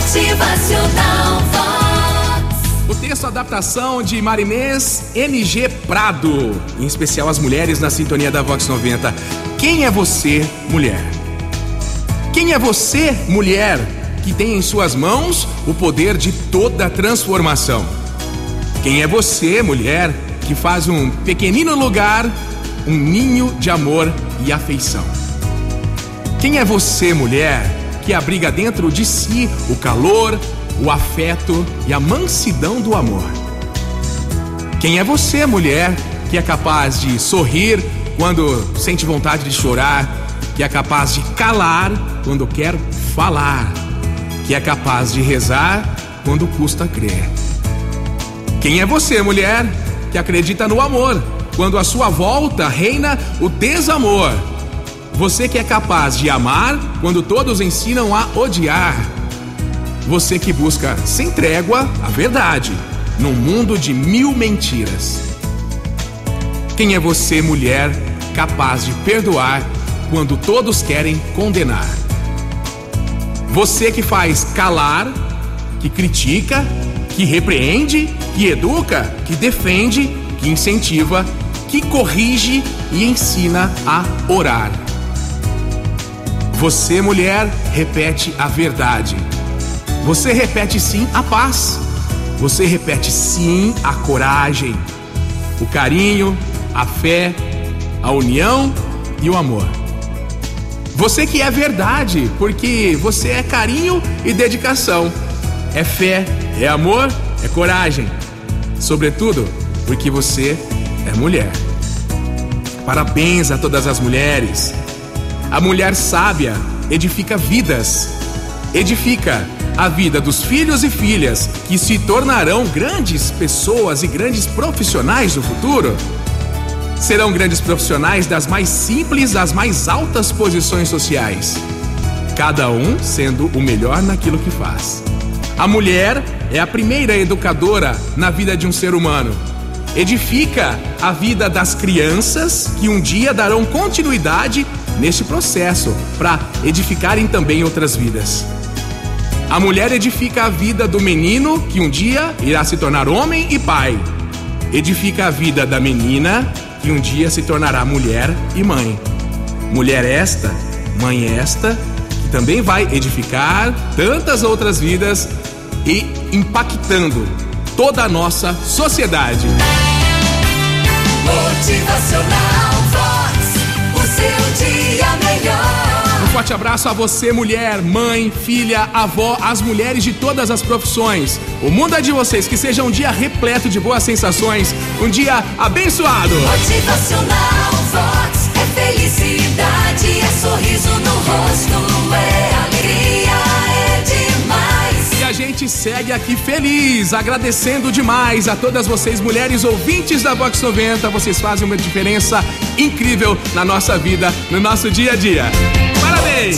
Motivacional Vox. O texto adaptação de Marinês NG Prado, em especial as mulheres na sintonia da Vox 90. Quem é você, mulher? Quem é você, mulher, que tem em suas mãos o poder de toda transformação? Quem é você, mulher, que faz um pequenino lugar um ninho de amor e afeição? Quem é você, mulher, que abriga dentro de si o calor, o afeto e a mansidão do amor. Quem é você, mulher, que é capaz de sorrir quando sente vontade de chorar, que é capaz de calar quando quer falar, que é capaz de rezar quando custa crer? Quem é você, mulher, que acredita no amor, quando à sua volta reina o desamor? Você que é capaz de amar quando todos ensinam a odiar. Você que busca sem trégua a verdade num mundo de mil mentiras. Quem é você, mulher, capaz de perdoar quando todos querem condenar? Você que faz calar, que critica, que repreende, que educa, que defende, que incentiva, que corrige e ensina a orar. Você, mulher, repete a verdade. Você repete sim a paz. Você repete sim a coragem, o carinho, a fé, a união e o amor. Você que é verdade, porque você é carinho e dedicação. É fé, é amor, é coragem. Sobretudo, porque você é mulher. Parabéns a todas as mulheres. A mulher sábia edifica vidas, edifica a vida dos filhos e filhas que se tornarão grandes pessoas e grandes profissionais do futuro. Serão grandes profissionais das mais simples às mais altas posições sociais, cada um sendo o melhor naquilo que faz. A mulher é a primeira educadora na vida de um ser humano edifica a vida das crianças que um dia darão continuidade neste processo para edificarem também outras vidas. A mulher edifica a vida do menino que um dia irá se tornar homem e pai. Edifica a vida da menina que um dia se tornará mulher e mãe. Mulher esta, mãe esta, que também vai edificar tantas outras vidas e impactando toda a nossa sociedade. Motivacional Vox. O seu dia melhor. Um forte abraço a você, mulher, mãe, filha, avó, as mulheres de todas as profissões. O mundo é de vocês, que seja um dia repleto de boas sensações, um dia abençoado. Motivacional Vox. É felicidade, gente segue aqui feliz, agradecendo demais a todas vocês, mulheres ouvintes da Vox 90. Vocês fazem uma diferença incrível na nossa vida, no nosso dia a dia. Parabéns!